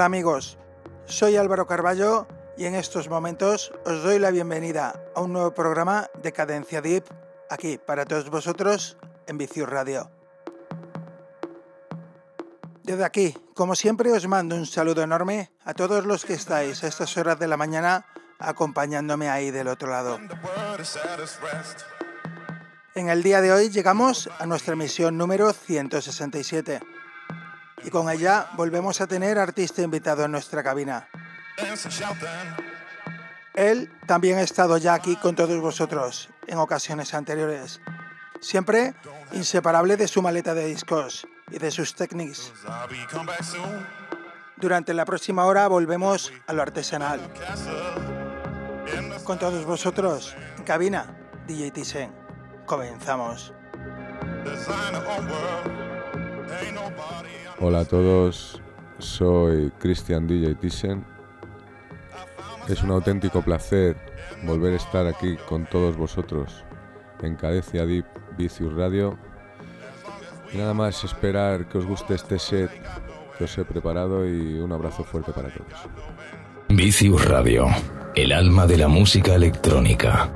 Hola amigos, soy Álvaro Carballo y en estos momentos os doy la bienvenida a un nuevo programa de Cadencia Deep aquí para todos vosotros en Vicius Radio. Desde aquí, como siempre, os mando un saludo enorme a todos los que estáis a estas horas de la mañana acompañándome ahí del otro lado. En el día de hoy llegamos a nuestra emisión número 167 y con ella volvemos a tener artista invitado en nuestra cabina. Él también ha estado ya aquí con todos vosotros en ocasiones anteriores, siempre inseparable de su maleta de discos y de sus técnicas. Durante la próxima hora volvemos a lo artesanal. Con todos vosotros, en cabina, DJ Tisen. Comenzamos. Hola a todos, soy Christian DJ Thyssen. Es un auténtico placer volver a estar aquí con todos vosotros en Cadencia Deep Vicious Radio. Nada más esperar que os guste este set que os he preparado y un abrazo fuerte para todos. Vicious Radio, el alma de la música electrónica.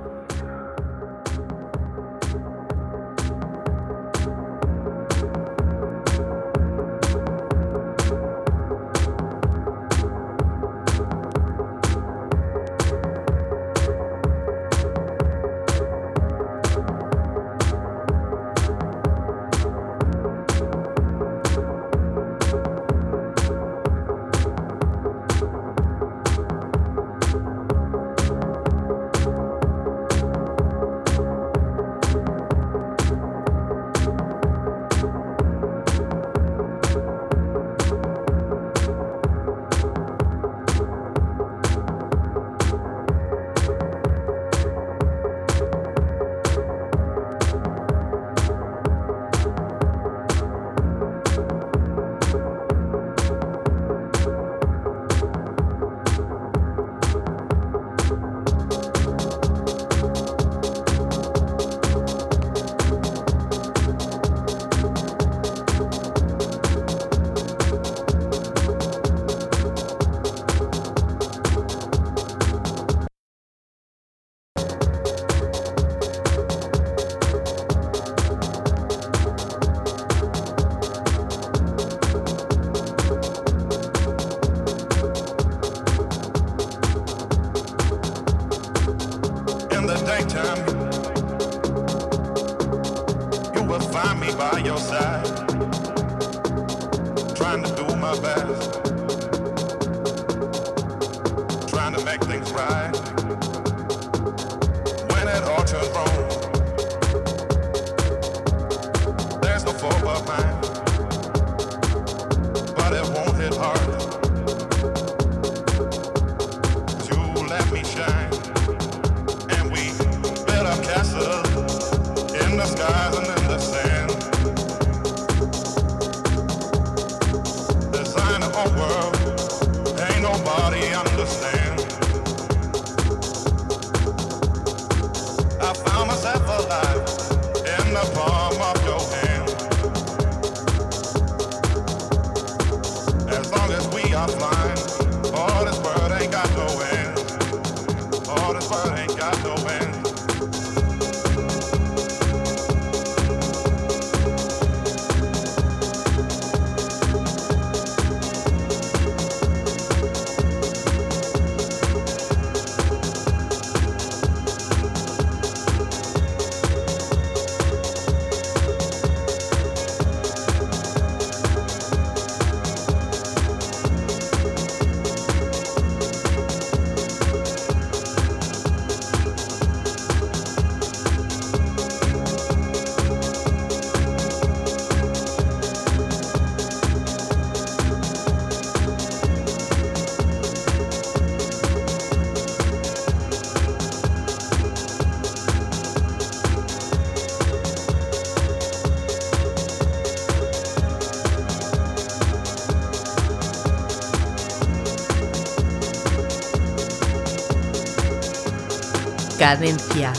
Cadencia.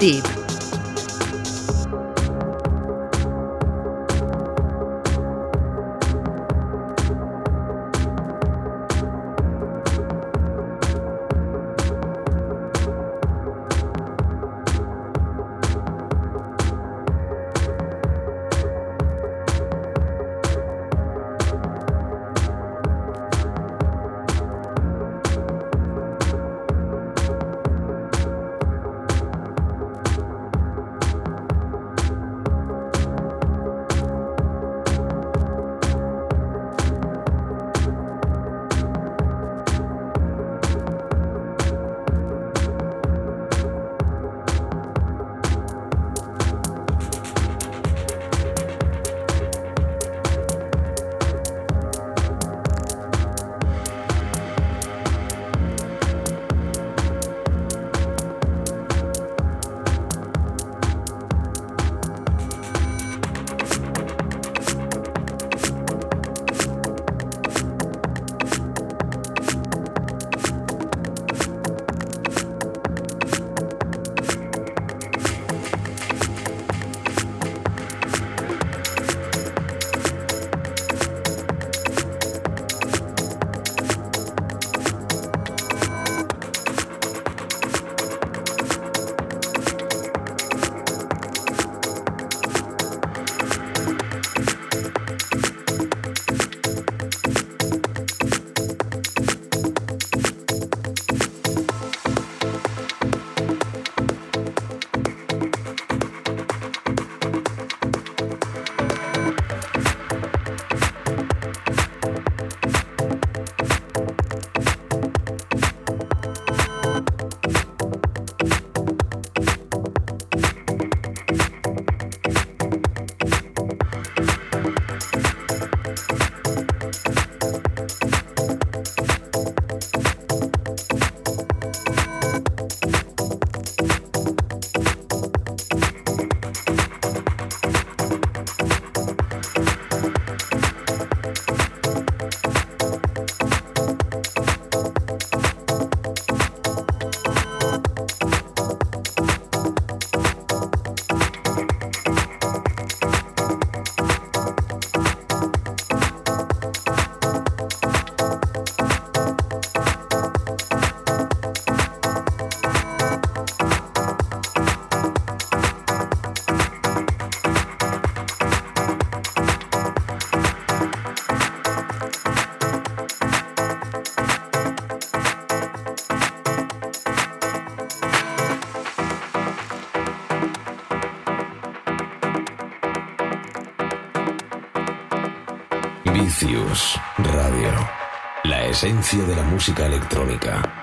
Tip. Esencia de la música electrónica.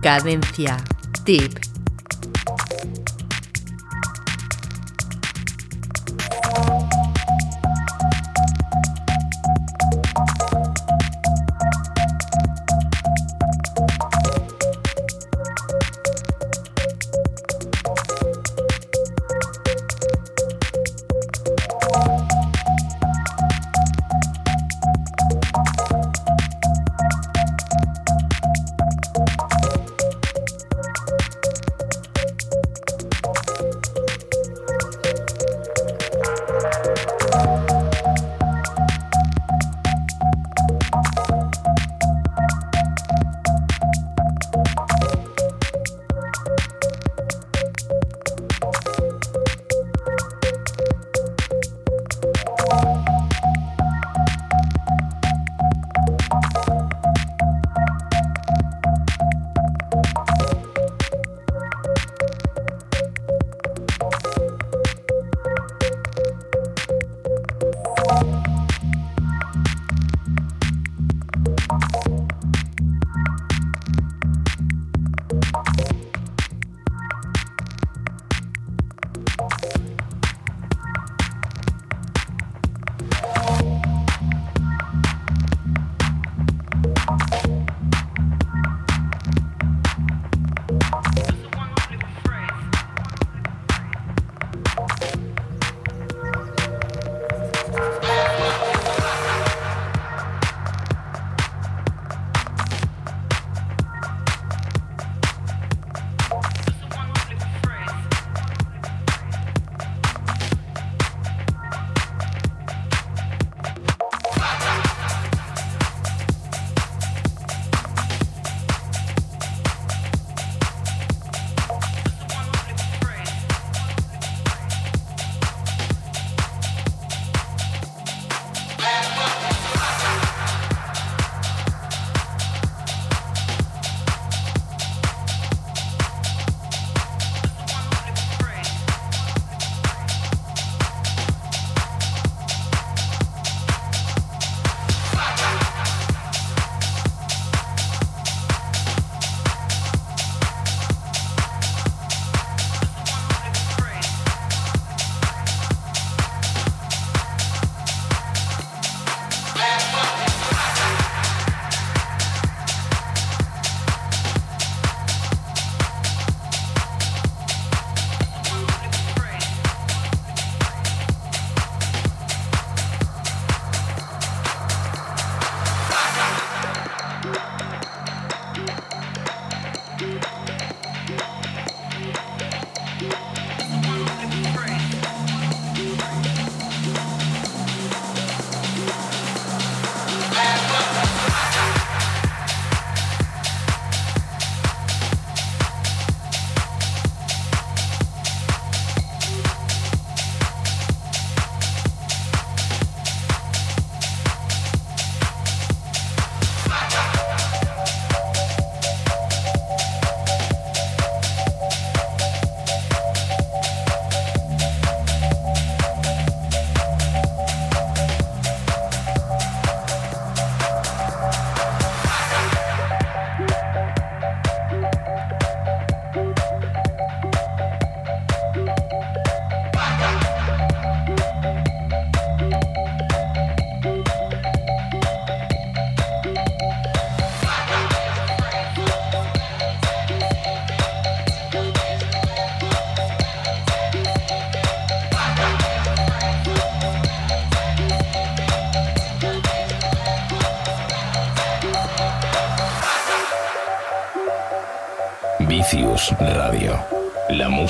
Cadencia. Tip.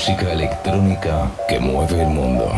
música electrónica que mueve el mundo.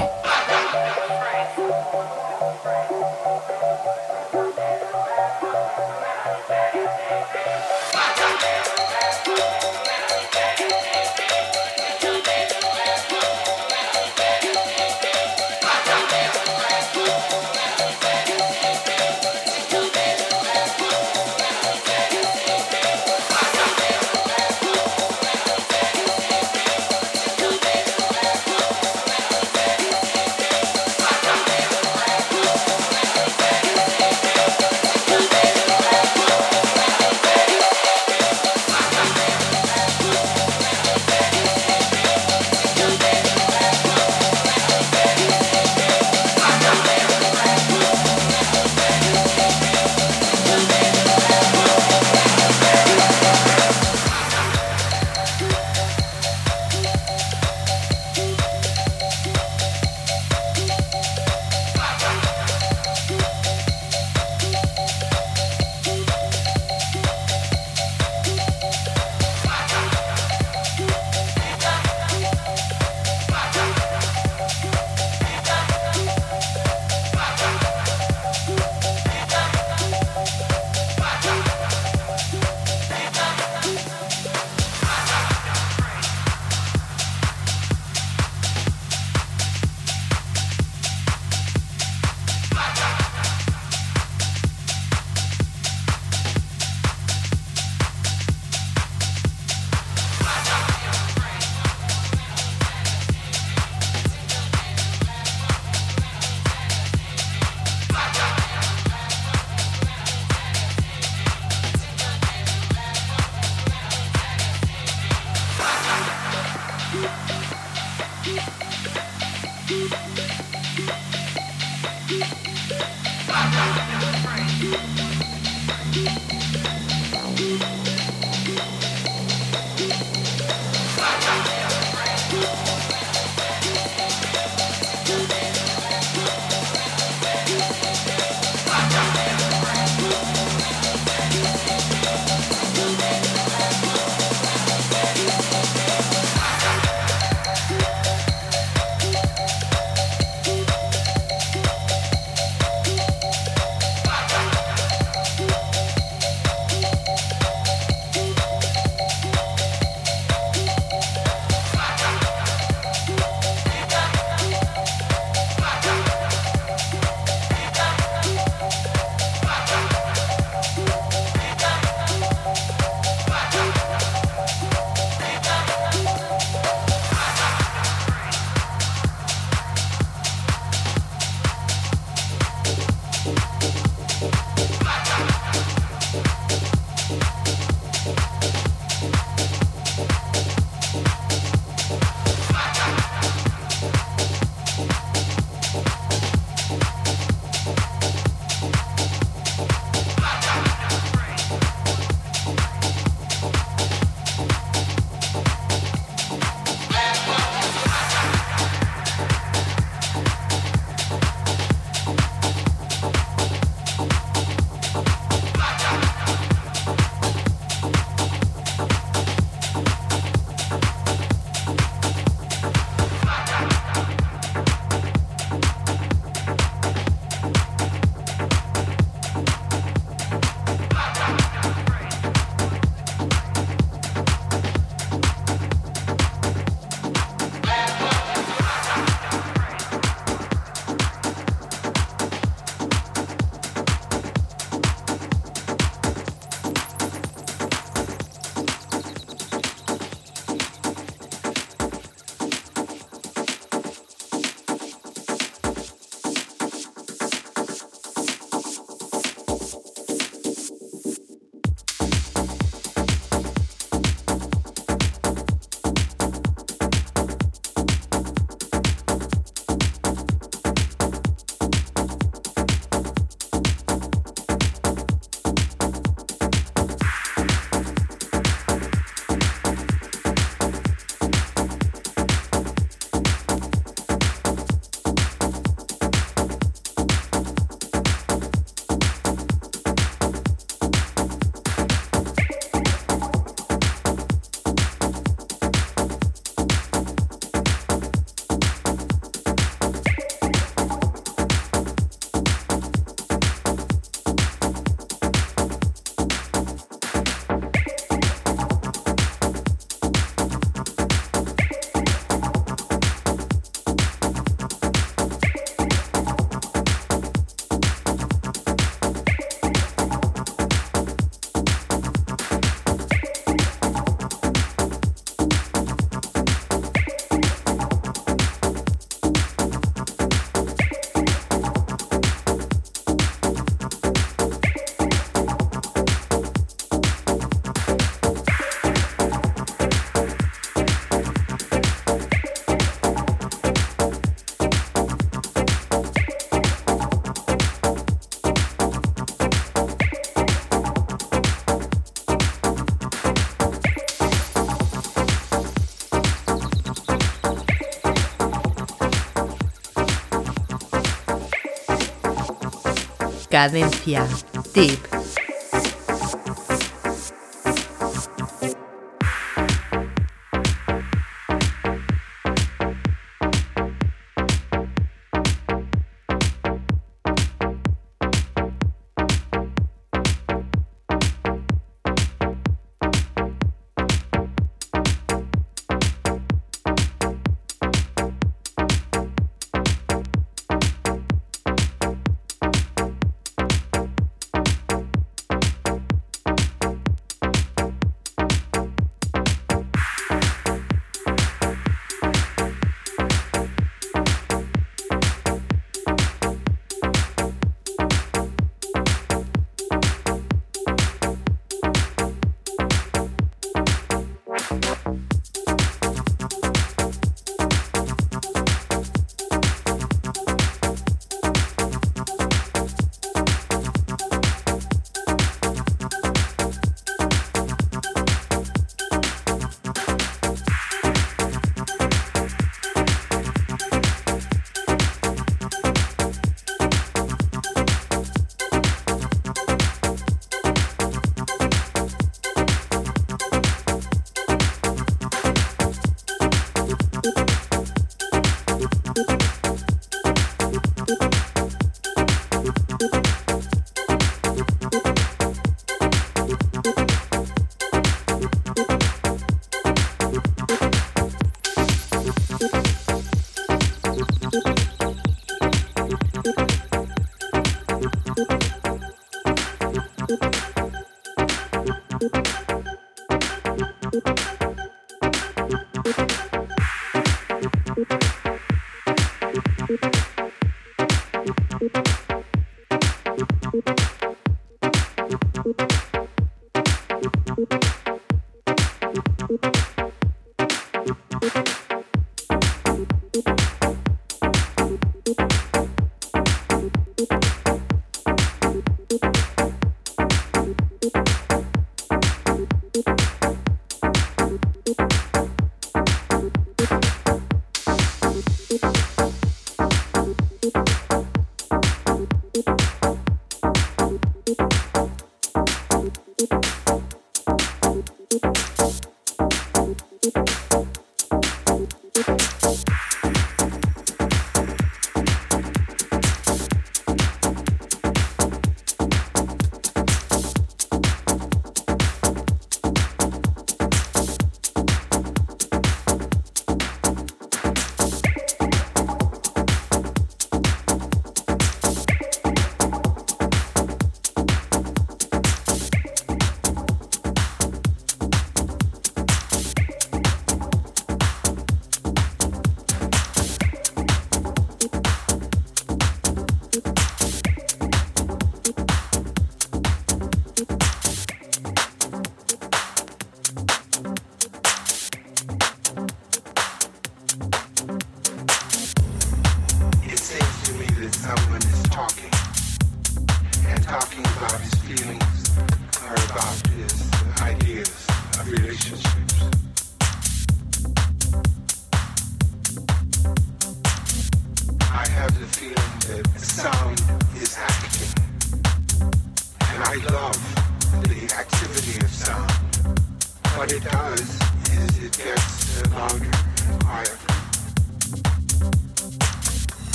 Cadencia. Tip.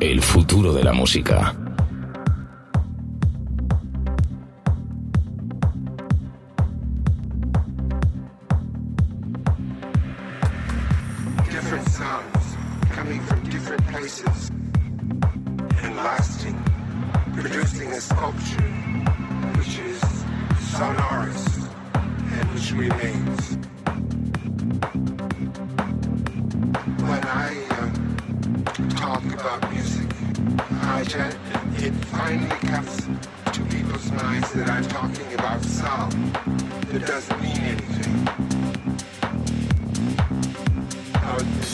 El futuro de la música.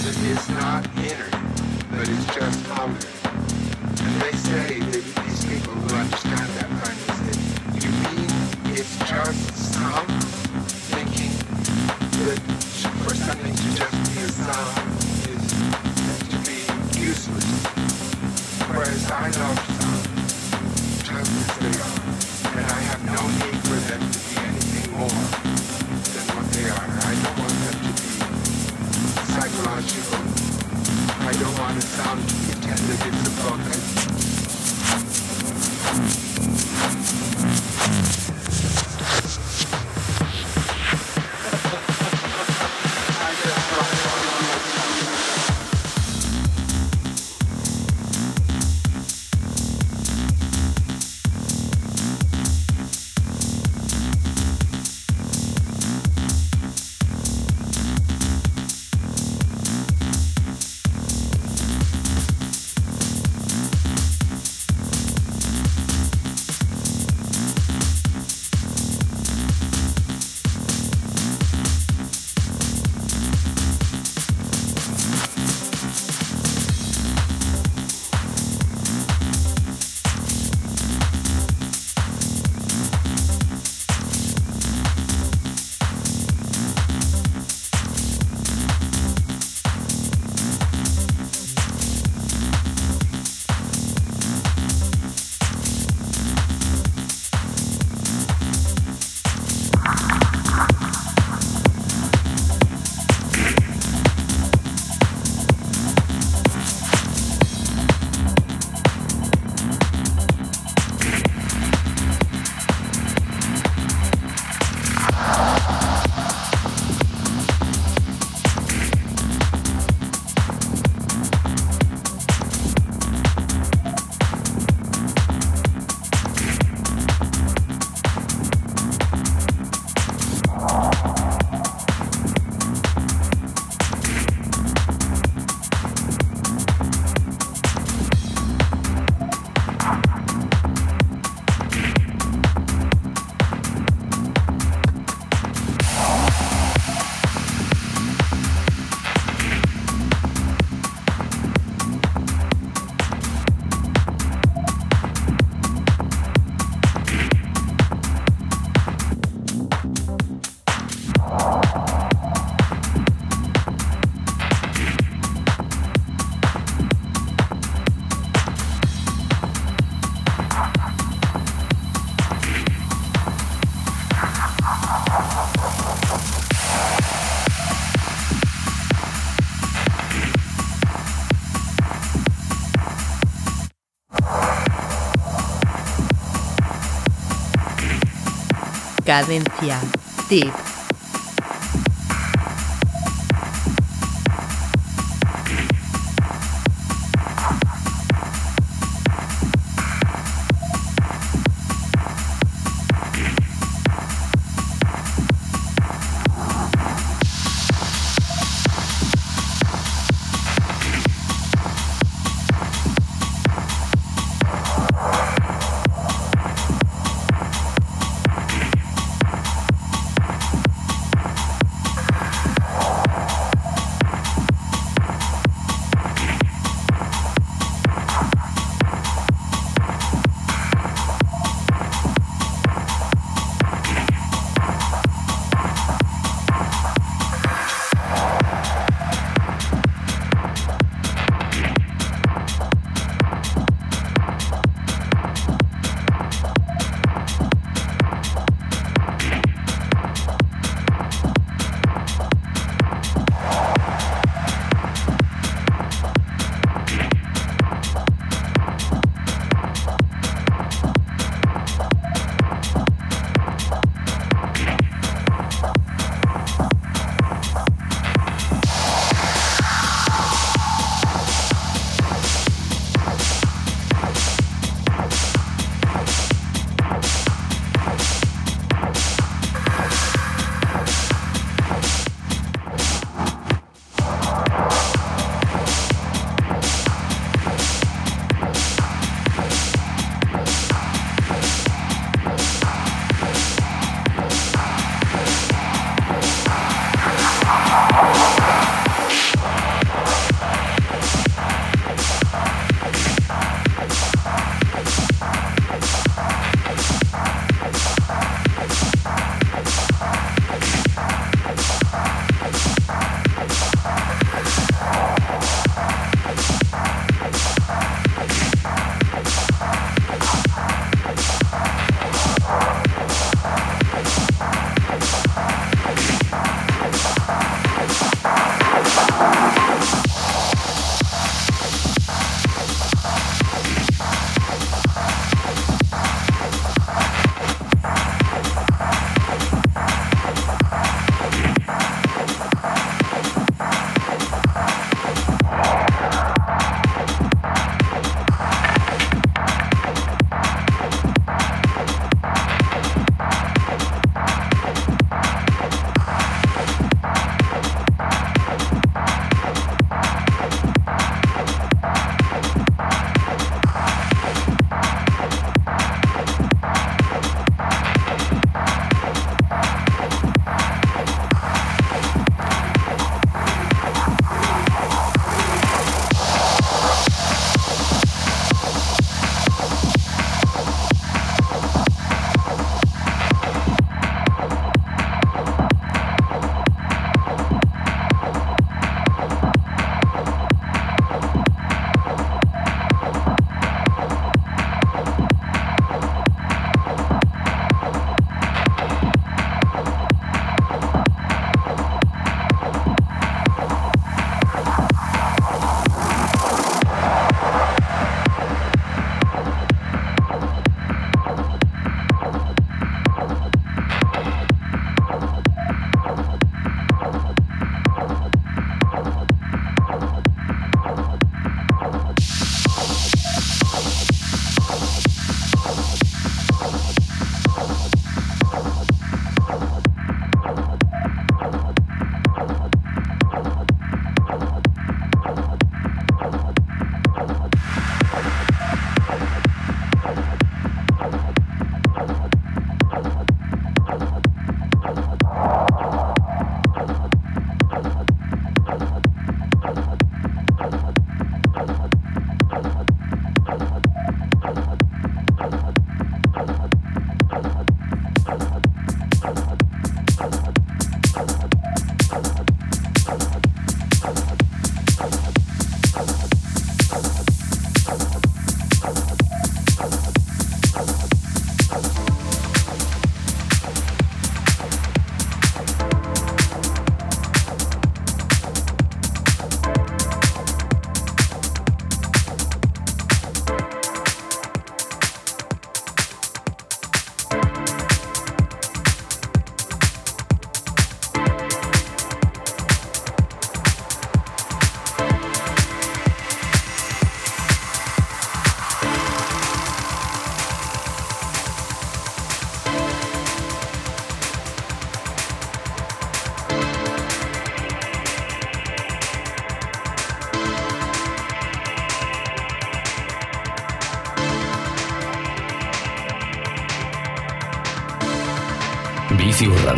It is not inner, but it's just outer. And they say that these people who understand that kind of thing, you mean it's just sound? Thinking that for something to just be a sound is to be useless. Whereas I love sound just as they are, and I have no need for them to be anything more than what they are. I don't want psychological. I don't want to sound pretended in the book. Cadencia. Tip.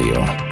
Radio.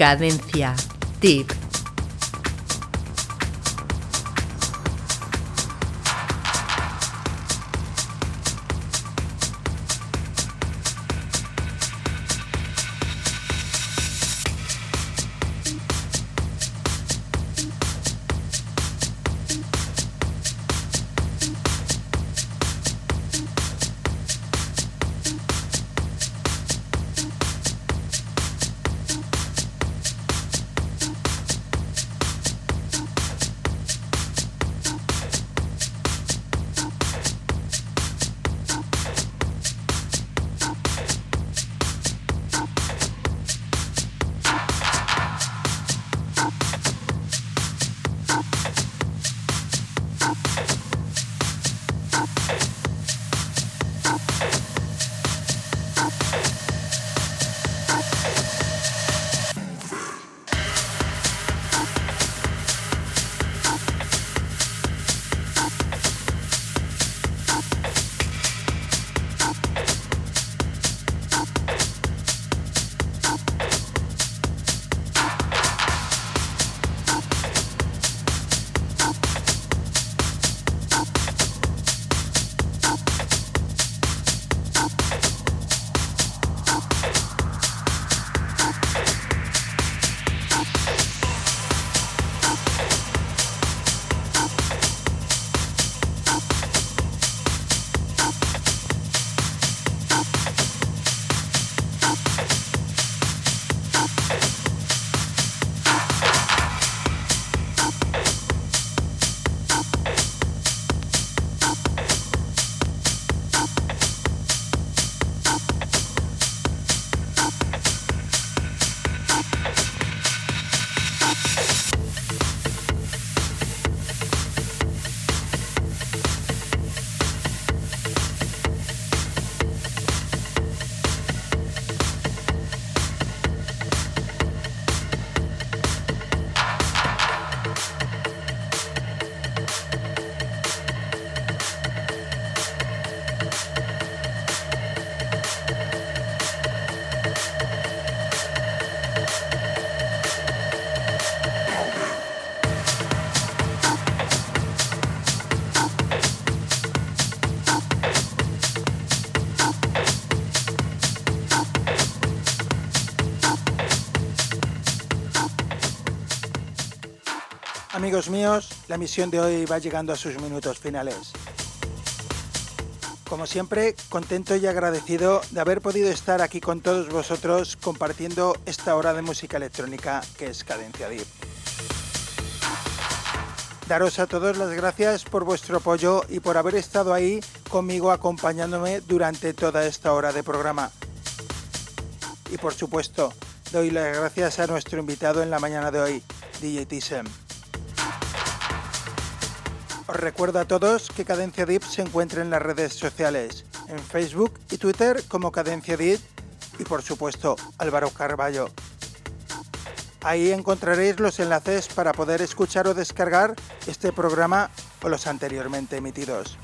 Cadencia. Tip. Míos, la misión de hoy va llegando a sus minutos finales. Como siempre, contento y agradecido de haber podido estar aquí con todos vosotros compartiendo esta hora de música electrónica que es Cadencia Deep. Daros a todos las gracias por vuestro apoyo y por haber estado ahí conmigo acompañándome durante toda esta hora de programa. Y por supuesto, doy las gracias a nuestro invitado en la mañana de hoy, DJ Tisem. Os recuerdo a todos que Cadencia Deep se encuentra en las redes sociales, en Facebook y Twitter como Cadencia Deep y por supuesto Álvaro Carballo. Ahí encontraréis los enlaces para poder escuchar o descargar este programa o los anteriormente emitidos.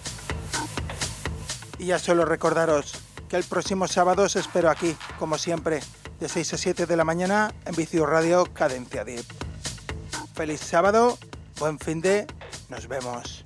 Y ya solo recordaros que el próximo sábado os espero aquí, como siempre, de 6 a 7 de la mañana en Vicio Radio Cadencia Deep. Feliz sábado, buen fin de, nos vemos.